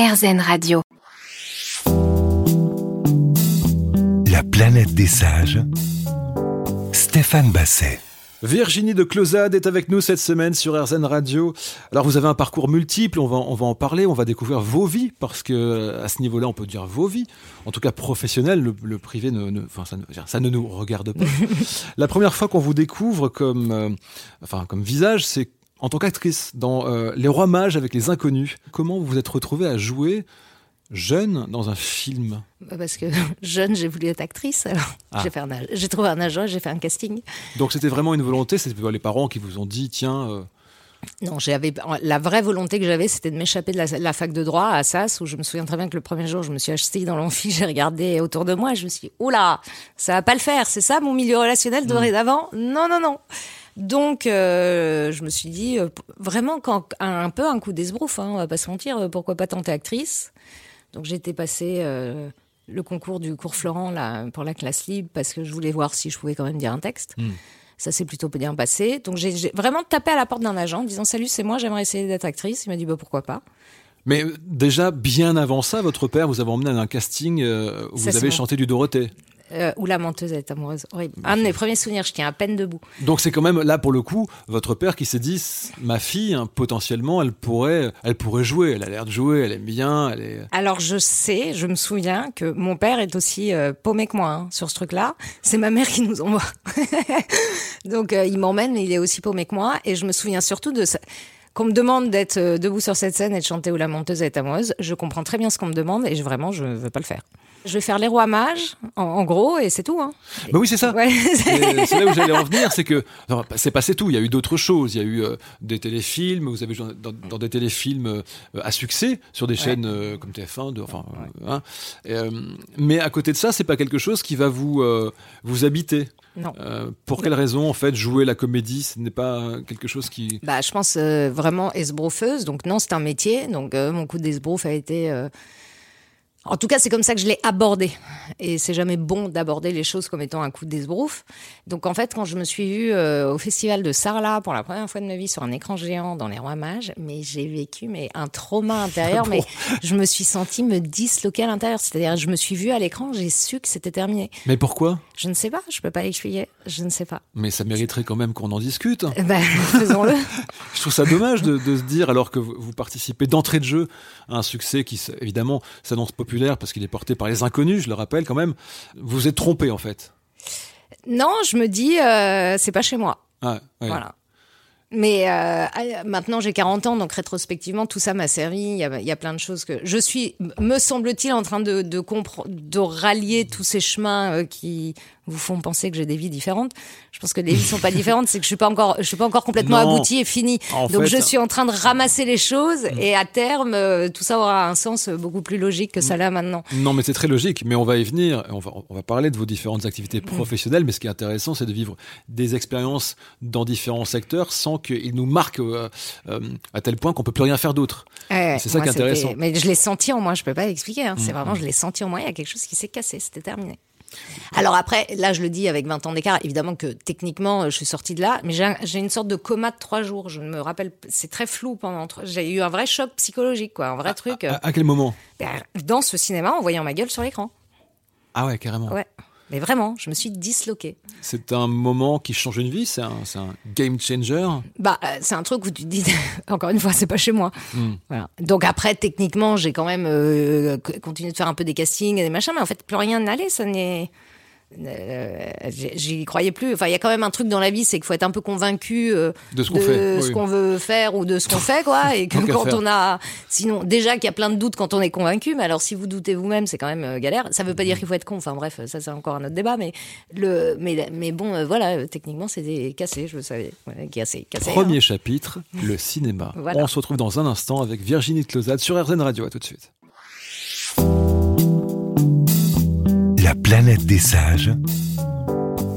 RZN Radio. La planète des sages. Stéphane Basset. Virginie de Closade est avec nous cette semaine sur RZN Radio. Alors vous avez un parcours multiple, on va, on va en parler, on va découvrir vos vies, parce que à ce niveau-là on peut dire vos vies, en tout cas professionnelles, le, privé, ne, ne, enfin, ça, ne, ça, ne, nous regarde pas. La première fois qu'on vous découvre comme, euh, enfin, comme visage, c'est en tant qu'actrice dans euh, Les Rois Mages avec les Inconnus. Comment vous vous êtes retrouvée à jouer jeune dans un film? Bah, Parce que jeune, j'ai voulu être actrice. Alors ah. j'ai, trouvé un agent, j'ai fait un casting. Donc c'était vraiment une volonté C'est les parents qui vous ont dit tiens. Euh, non, j'avais la vraie volonté que j'avais, c'était de m'échapper de la, fac de droit à Assas, où je me souviens très bien que le premier jour, je me suis achetée dans l'amphi, j'ai regardé autour de moi, je me suis dit, oula, ça va pas le faire, c'est ça mon milieu relationnel dorénavant? Non, non, non. Donc, euh, je me suis dit, euh, vraiment, quand, un, peu un coup d'esbrouf, hein, on va pas se mentir, pourquoi pas tenter actrice? Donc j'étais passée euh, le concours du cours Florent là, pour la classe libre parce que je voulais voir si je pouvais quand même dire un texte. Hmm. Ça s'est plutôt bien passé. Donc j'ai vraiment tapé à la porte d'un agent en disant Salut, c'est moi, j'aimerais essayer d'être actrice. Il m'a dit bah, Pourquoi pas mais déjà, bien avant ça, votre père vous avez emmené à un casting euh, où vous avez chanté du Dorothée. Euh, ou la menteuse est amoureuse. Un de mes premiers souvenirs, je tiens à peine debout. Donc c'est quand même là pour le coup votre père qui s'est dit ma fille hein, potentiellement elle pourrait elle pourrait jouer, elle a l'air de jouer, elle aime bien, elle est. Alors je sais, je me souviens que mon père est aussi euh, paumé que moi hein, sur ce truc-là. C'est ma mère qui nous envoie. Donc euh, il m'emmène, mais il est aussi paumé que moi et je me souviens surtout de ça qu'on me demande d'être euh, debout sur cette scène et de chanter où la menteuse est amoureuse, je comprends très bien ce qu'on me demande et je, vraiment, je ne veux pas le faire. Je vais faire les rois mages, en, gros, et c'est tout. Hein. Bah oui, c'est ça. c'est là où j'allais en venir, c'est que c'est passé tout. Il y a eu d'autres choses. Il y a eu euh, des téléfilms. Vous avez joué dans, des téléfilms euh, à succès sur des chaînes euh, comme TF1. De, enfin, hein. mais à côté de ça, c'est pas quelque chose qui va vous vous habiter. Non. pour quelle raison, en fait, jouer la comédie, ce n'est pas quelque chose qui. Bah, je pense vraiment esbroufeuse. Donc non, c'est un métier. Donc mon coup d'esbrouf a été en tout cas, c'est comme ça que je l'ai abordé. Et c'est jamais bon d'aborder les choses comme étant un coup d'esbrouf. Donc, en fait, quand je me suis vue euh, au festival de Sarlat pour la première fois de ma vie sur un écran géant dans les Rois Mages, mais j'ai vécu mais un trauma intérieur. Mais je me suis sentie me disloquer à l'intérieur. C'est-à-dire, je me suis vue à l'écran, j'ai su que c'était terminé. Mais pourquoi? Je ne sais pas. Je peux pas l'expliquer. Je ne sais pas. Mais ça mériterait quand même qu'on en discute. Eh ben, faisons-le. je trouve ça dommage de, se dire, alors que vous, participez d'entrée de jeu à un succès qui, évidemment, s'annonce populaire parce qu'il est porté par les inconnus, je le rappelle quand même. Vous êtes trompé en fait. Non, je me dis, euh, c'est pas chez moi. Ah, voilà. Mais euh, maintenant j'ai 40 ans, donc rétrospectivement tout ça m'a servi. Il y, a, plein de choses que je suis, me semble-t-il, en train de, de, de rallier tous ces chemins euh, qui vous font penser que j'ai des vies différentes. Je pense que les vies sont pas différentes, c'est que je suis pas encore, je suis pas encore complètement abouti et fini. Donc je suis en train de ramasser les choses mm. et à terme, euh, tout ça aura un sens beaucoup plus logique que ça là maintenant. Non, mais c'est très logique. Mais on va y venir. On va, on va parler de vos différentes activités mm. professionnelles. Mais ce qui est intéressant, c'est de vivre des expériences dans différents secteurs sans qu'ils nous marquent euh, euh, à tel point qu'on peut plus rien faire d'autre. c'est ça qui est intéressant. Mais je l'ai senti en moi. Je peux pas expliquer. Hein. C'est mm, vraiment, je l'ai senti en moi. Il y a quelque chose qui s'est cassé. C'était terminé. Alors après, là, je le dis avec 20 ans d'écart, évidemment que techniquement, je suis sortie de là, mais j'ai une sorte de coma de trois jours. Je me rappelle, c'est très flou pendant. J'ai eu un vrai choc psychologique, quoi, un vrai truc. À, quel moment? Ben, Dans ce cinéma, en voyant ma gueule sur l'écran. Ah ouais, carrément. Ouais. Mais vraiment, je me suis disloquée. C'est un moment qui change une vie C'est un, un, game changer Bah, euh, c'est un truc où tu te dis, encore une fois, c'est pas chez moi. Hmm. Voilà. Donc après, techniquement, j'ai quand même euh, continué de faire un peu des castings et des machins, mais en fait, plus rien n'allait. Ça n'est euh, j'y croyais plus. Enfin, il y a quand même un truc dans la vie, c'est qu'il faut être un peu convaincu euh, de ce qu'on veut faire ou de ce qu'on fait, quoi. Et que quand on a, sinon, déjà qu'il y a plein de doutes quand on est convaincu, mais alors si vous doutez vous-même, c'est quand même euh, galère. Ça veut pas dire qu'il faut être con. Enfin bref, ça c'est encore un autre débat, mais le, mais, mais bon, voilà, techniquement c'était cassé, je le savais, cassé, cassé. Premier hein. chapitre, le cinéma. On se retrouve dans un instant avec Virginie Closade sur RZN Radio. À tout de suite. La planète des sages.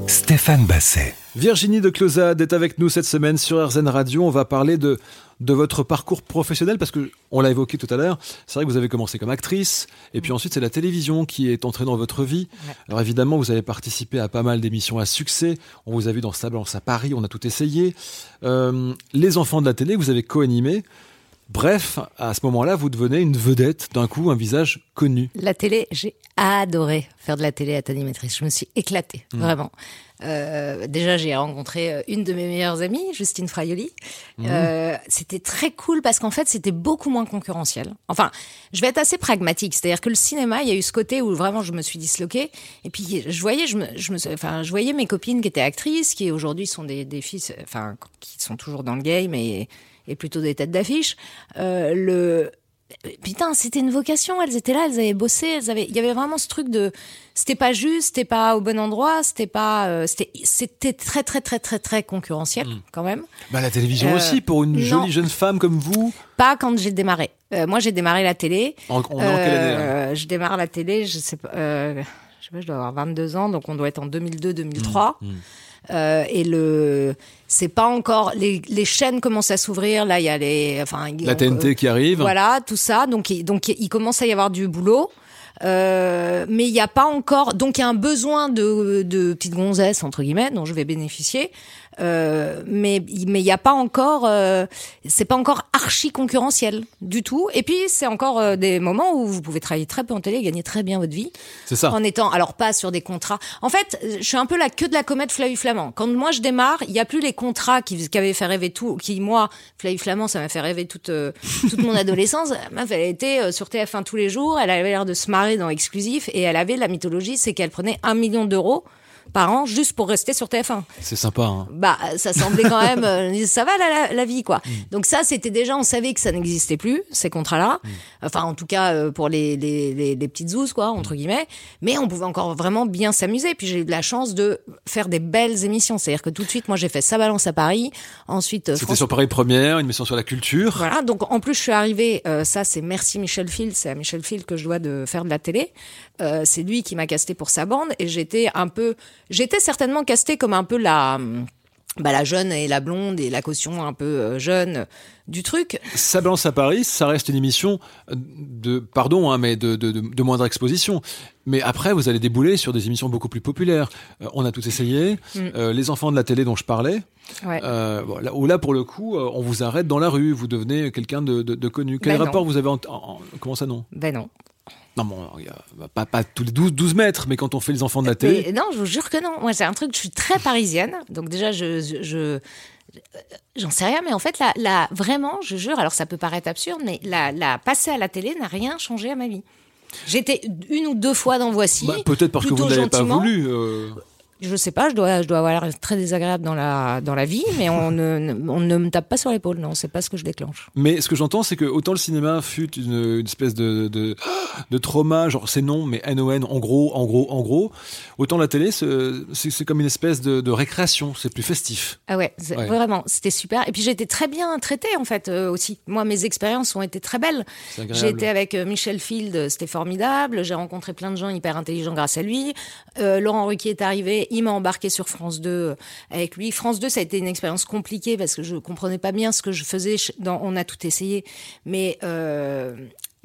Stéphane Basset. Virginie de Closade est avec nous cette semaine sur RZN Radio. On va parler de, de votre parcours professionnel parce que on l'a évoqué tout à l'heure. C'est vrai que vous avez commencé comme actrice et puis ensuite c'est la télévision qui est entrée dans votre vie. Alors évidemment, vous avez participé à pas mal d'émissions à succès. On vous a vu dans Stable à Paris, on a tout essayé. Euh, les enfants de la télé, vous avez co-animé. Bref, à ce moment-là, vous devenez une vedette, d'un coup, un visage connu. La télé, j'ai adoré faire de la télé à animatrice. Je me suis éclatée, Mmh. vraiment. Euh, déjà, j'ai rencontré euh, une de mes meilleures amies, Justine Fraioli. Mmh. Euh, c'était très cool parce qu'en fait, c'était beaucoup moins concurrentiel. Enfin, je vais être assez pragmatique, c'est-à-dire que le cinéma, il y a eu ce côté où vraiment je me suis disloquée. Et puis, je voyais, je me, je me, enfin, je voyais mes copines qui étaient actrices, qui aujourd'hui sont des, des filles, enfin, qui sont toujours dans le game et, et plutôt des têtes d'affiche. Euh, le Putain, c'était une vocation. Elles étaient là, elles avaient bossé, elles avaient. Il y avait vraiment ce truc de. C'était pas juste, c'était pas au bon endroit, c'était pas. euh, c'était, c'était très très très très très concurrentiel quand même. Bah, la télévision Euh, aussi, pour une non. jolie jeune femme comme vous. Pas quand j'ai démarré. Euh, moi, j'ai démarré la télé. En, en- en quelle année Je démarre la télé, je sais pas. euh, je sais pas, je dois avoir 22 ans, donc on doit être en 2002-2003. Mmh, Euh, et le, c'est pas encore les, les chaînes commencent à s'ouvrir. Là, il y a les, enfin, La donc, TNT qui arrive. Voilà, tout ça. Donc, donc il commence à y avoir du boulot. Euh, mais il n'y a pas encore, donc il y a un besoin de, de petites gonzesses entre guillemets dont je vais bénéficier. Euh, mais mais il n'y a pas encore, euh, c'est pas encore archi concurrentiel du tout. Et puis c'est encore euh, des moments où vous pouvez travailler très peu en télé, et gagner très bien votre vie C'est ça. en étant alors pas sur des contrats. En fait, je suis un peu la queue de la comète Flavie Flamand. Quand moi je démarre, il y a plus les contrats qui, qui avaient fait rêver tout, qui moi Flavie Flamand, ça m'a fait rêver toute euh, toute mon adolescence. Elle était sur TF1 tous les jours, elle avait l'air de se marrer dans Exclusif et elle avait la mythologie, c'est qu'elle prenait un million d'euros par an juste pour rester sur TF1 C'est sympa. Hein. bah ça semblait quand même euh, ça va la, la, la vie quoi. Donc ça c'était déjà on savait que ça n'existait plus ces contrats là enfin en tout cas euh, pour les, les, les, les petites zouzes quoi entre guillemets. Mais on pouvait encore vraiment bien s'amuser. Puis j'ai eu de la chance de faire des belles émissions. C'est à dire que tout de suite moi j'ai fait ça balance à Paris. Ensuite euh, C'était France- sur Paris Première, une émission sur la culture. voilà, donc en plus je suis arrivée, euh, ça c'est merci Michel Field, c'est à Michel Field que je dois de faire de la télé. Euh, c'est lui qui m'a casté pour sa bande. Et j'étais un peu, j'étais certainement castée comme un peu la, bah, la jeune et la blonde et la caution un peu euh, jeune du truc. Ça balance à Paris, ça reste une émission de, pardon, hein, mais de, de, moindre exposition. Mais après, vous allez débouler sur des émissions beaucoup plus populaires. Euh, on a tout essayé. Euh, les enfants de la télé dont je parlais, Ouais. euh, bon, là, où là, pour le coup, euh, on vous arrête dans la rue, vous devenez quelqu'un de, de, connu. Quel Ben non. rapport vous avez en- en- Comment ça, non? Ben non. Non, bon, bah, pas, pas tous les 12, 12 mètres, mais quand on fait les enfants de la télé. Mais non, je vous jure que non. Moi, c'est un truc, je suis très parisienne. Donc, déjà, je. je, je- J'en sais rien, mais en fait, la, la, vraiment, je jure, alors ça peut paraître absurde, mais la, la passer à la télé n'a rien changé à ma vie. J'étais une ou deux fois dans Voici. Bah, Peut-être parce que vous n'avez pas voulu. euh, Je sais pas, je dois, je dois avoir l'air très désagréable dans la, dans la vie, mais on ne, on ne me tape pas sur l'épaule, non, c'est pas ce que je déclenche. Mais ce que j'entends, c'est que autant le cinéma fut une, une espèce de, de, de trauma, genre c'est non, mais NON, en gros, en gros, en gros, autant la télé, c'est comme une espèce de, de récréation, c'est plus festif. Ah ouais, vraiment, c'était super. Et puis j'ai été très bien traitée en fait euh, aussi. Moi, mes expériences ont été très belles. J'ai été avec euh, Michel Field, euh, c'était formidable. J'ai rencontré plein de gens hyper intelligents grâce à lui. Euh, Laurent Ruquier est arrivé, il m'a embarqué sur France 2 euh, avec lui. France 2, ça a été une expérience compliquée parce que je comprenais pas bien ce que je faisais. Dans, on a tout essayé, mais euh,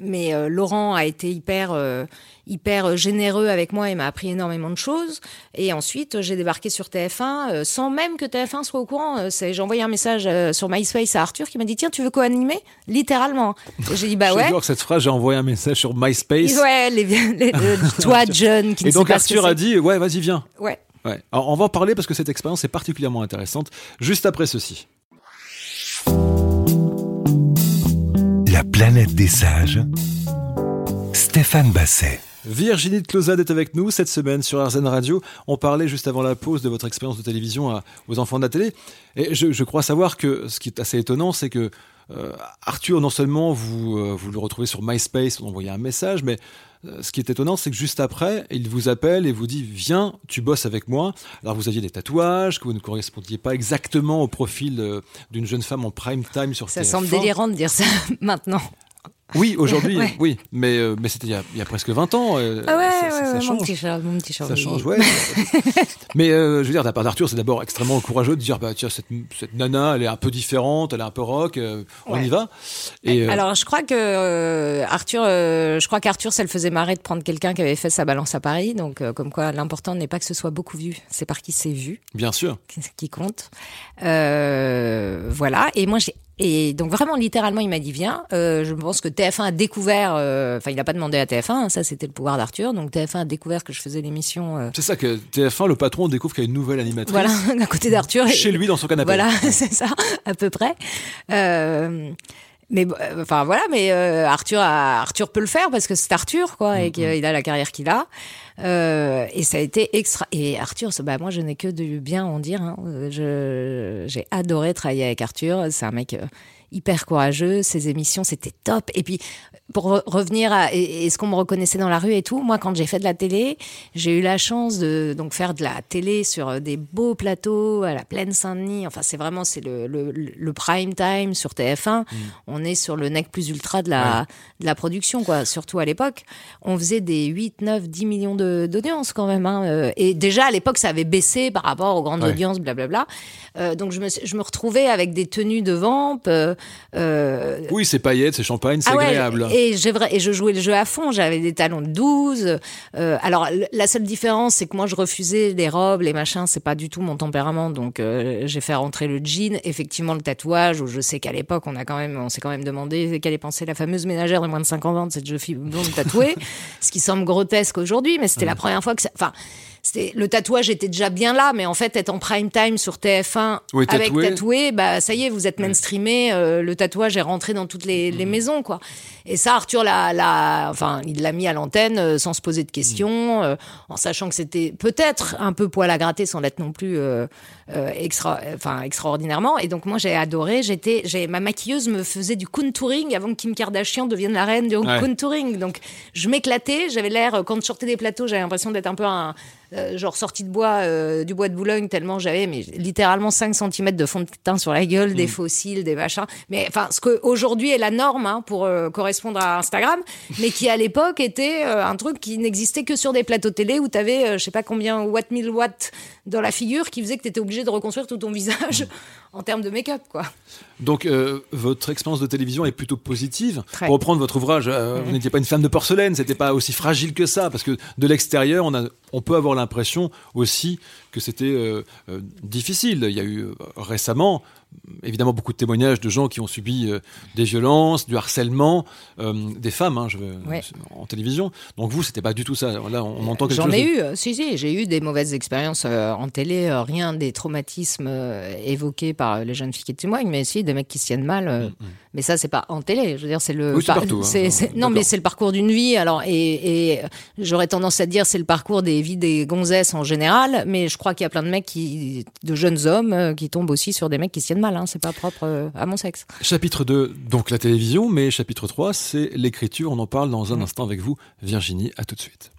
mais euh, Laurent a été hyper euh, hyper généreux avec moi et m'a appris énormément de choses. Et ensuite, j'ai débarqué sur TF1 euh, sans même que TF1 soit au courant. J'ai envoyé un message sur MySpace à Arthur qui m'a dit tiens tu veux co-animer? Littéralement. J'ai dit bah ouais. J'adore cette phrase, j'ai envoyé un message sur MySpace. Ouais, les, les- toi, John, qui Et ne donc Arthur a dit, ouais, vas-y, viens. Ouais. Ouais. Alors, on va en parler parce que cette expérience est particulièrement intéressante, juste après ceci. La planète des sages. Stéphane Basset. Virginie de Closade est avec nous cette semaine sur RZN Radio. On parlait juste avant la pause de votre expérience de télévision à- aux enfants de la télé. Et je, je crois savoir que ce qui est assez étonnant, c'est que euh, Arthur, non seulement vous, euh, vous le retrouvez sur MySpace, vous envoyez un message, mais ce qui est étonnant, c'est que juste après, il vous appelle et vous dit Viens, tu bosses avec moi. Alors vous aviez des tatouages, que vous ne correspondiez pas exactement au profil euh, d'une jeune femme en prime time sur Ça TF1. semble délirant de dire ça maintenant. Oui, aujourd'hui, Ouais. oui. Mais, euh, mais c'était il, y a- il y a presque 20 ans. euh, Ah ouais, ça, ouais, ça- ça ouais, mon change. petit mon petit chat. Ça change, ouais. Mais euh, je veux dire, de la part d'Arthur, c'est d'abord extrêmement courageux de dire, bah tiens, cette, cette nana, elle est un peu différente, elle est un peu rock, euh, on y va. Et euh, Alors, je crois que euh, Arthur, euh, je crois qu'Arthur, ça le faisait marrer de prendre quelqu'un qui avait fait sa balance à Paris. Donc, euh, comme quoi, l'important n'est pas que ce soit beaucoup vu, c'est par qui c'est vu bien sûr. qui- qui compte. Euh, voilà. Et moi, j'ai Et donc vraiment littéralement, il m'a dit viens. Euh, je pense que TF1 a découvert, euh, enfin il n'a pas demandé à TF1, hein, ça c'était le pouvoir d'Arthur. Donc TF1 a découvert que je faisais l'émission. euh, C'est ça que TF1, le patron, découvre qu'il y a une nouvelle animatrice. voilà, à côté d'Arthur. Et- Chez lui, dans son canapé. Voilà, c'est ça, à peu près. Mais euh, enfin voilà, mais euh, Arthur, a- Arthur peut le faire parce que c'est Arthur, quoi, et qu'il a la carrière qu'il a. Euh, et ça a été extra. Et Arthur, bah moi, je n'ai que du bien à en dire. hein. Je j'ai adoré travailler avec Arthur. C'est un mec euh, hyper courageux. Ses émissions, c'était top. Et puis pour re- revenir à est-ce qu'on me reconnaissait dans la rue et tout, moi quand j'ai fait de la télé, j'ai eu la chance de donc faire de la télé sur euh, des beaux plateaux à la plaine Saint-Denis. Enfin, c'est vraiment c'est le, le, le prime time sur TF1. On est sur le nec plus ultra de la de la production quoi, surtout à l'époque. On faisait des 8 9 10 millions de d'audience quand même hein. Euh, et déjà à l'époque ça avait baissé par rapport aux grandes Ouais. audiences blablabla. Euh, donc je me je me retrouvais avec des tenues de vamp euh, euh, Oui, c'est paillettes, c'est champagne, c'est ah ouais, agréable. Et, j'ai vrai, et je jouais le jeu à fond, j'avais des talons de 12. Euh, alors, la seule différence, c'est que moi, je refusais les robes, les machins, c'est pas du tout mon tempérament. Donc, euh, j'ai fait rentrer le jean, effectivement, le tatouage, où je sais qu'à l'époque, on a quand même, on s'est quand même demandé quelle est pensée la fameuse ménagère de moins de 50 ans de cette jeune fille blonde tatouée. ce qui semble grotesque aujourd'hui, mais c'était la première fois que ça, enfin, le tatouage était déjà bien là, mais en fait, être en prime time sur TF1 Oui, avec tatoué. tatoué, bah ça y est, vous êtes mainstreamé, euh, le tatouage est rentré dans toutes les, Mhm. les maisons, quoi. Et ça, Arthur l'a, enfin, il l'a mis à l'antenne euh, sans se poser de questions, euh, en sachant que c'était peut-être un peu poil à gratter, sans l'être non plus extra, enfin extraordinairement. Et donc moi, j'ai adoré. J'étais, j'ai ma maquilleuse me faisait du contouring avant que Kim Kardashian devienne la reine du Ouais. contouring. Donc je m'éclatais. J'avais l'air quand je sortais des plateaux, j'avais l'impression d'être un peu un euh, genre sortie de bois euh, du bois de Boulogne tellement j'avais mais littéralement 5 cm de fond de teint sur la gueule, Mm. des fossiles, des machins. Mais enfin ce que aujourd'hui est la norme hein, pour euh, correspondre à Instagram, mais qui à l'époque était euh, un truc qui n'existait que sur des plateaux télé où tu avais je sais pas combien watt 1000 watts dans la figure qui faisait que tu étais obligé de reconstruire tout ton visage Mm. En termes de make-up quoi. Donc, euh, votre expérience de télévision est plutôt positive. Très. Pour reprendre votre ouvrage, euh, vous n'étiez pas une femme de porcelaine, c'était pas aussi fragile que ça, parce que de l'extérieur, on, a, on peut avoir l'impression aussi que c'était euh, difficile. Il y a eu récemment, évidemment, beaucoup de témoignages de gens qui ont subi euh, des violences, du harcèlement, euh, des femmes, hein, je veux, Ouais. en télévision. Donc vous, c'était pas du tout ça. Là, on, entend quelque J'en ai eu, euh, si, si, j'ai eu des mauvaises expériences euh, en télé, rien des traumatismes évoqués par les jeunes filles qui témoignent, mais si, des mecs qui se tiennent mal. euh, Mais ça, c'est pas en télé, je veux dire, c'est le. Mm, Oui, par- partout, hein. non, mais c'est le parcours d'une vie, alors, et, et j'aurais tendance à dire c'est le parcours des vies des gonzesses en général, mais je crois qu'il y a plein de mecs, qui, de jeunes hommes, qui tombent aussi sur des mecs qui se tiennent mal, hein, c'est pas propre euh, à mon sexe. Chapitre 2, donc la télévision, mais chapitre 3, c'est l'écriture. On en parle dans un instant avec vous, Virginie. À tout de suite.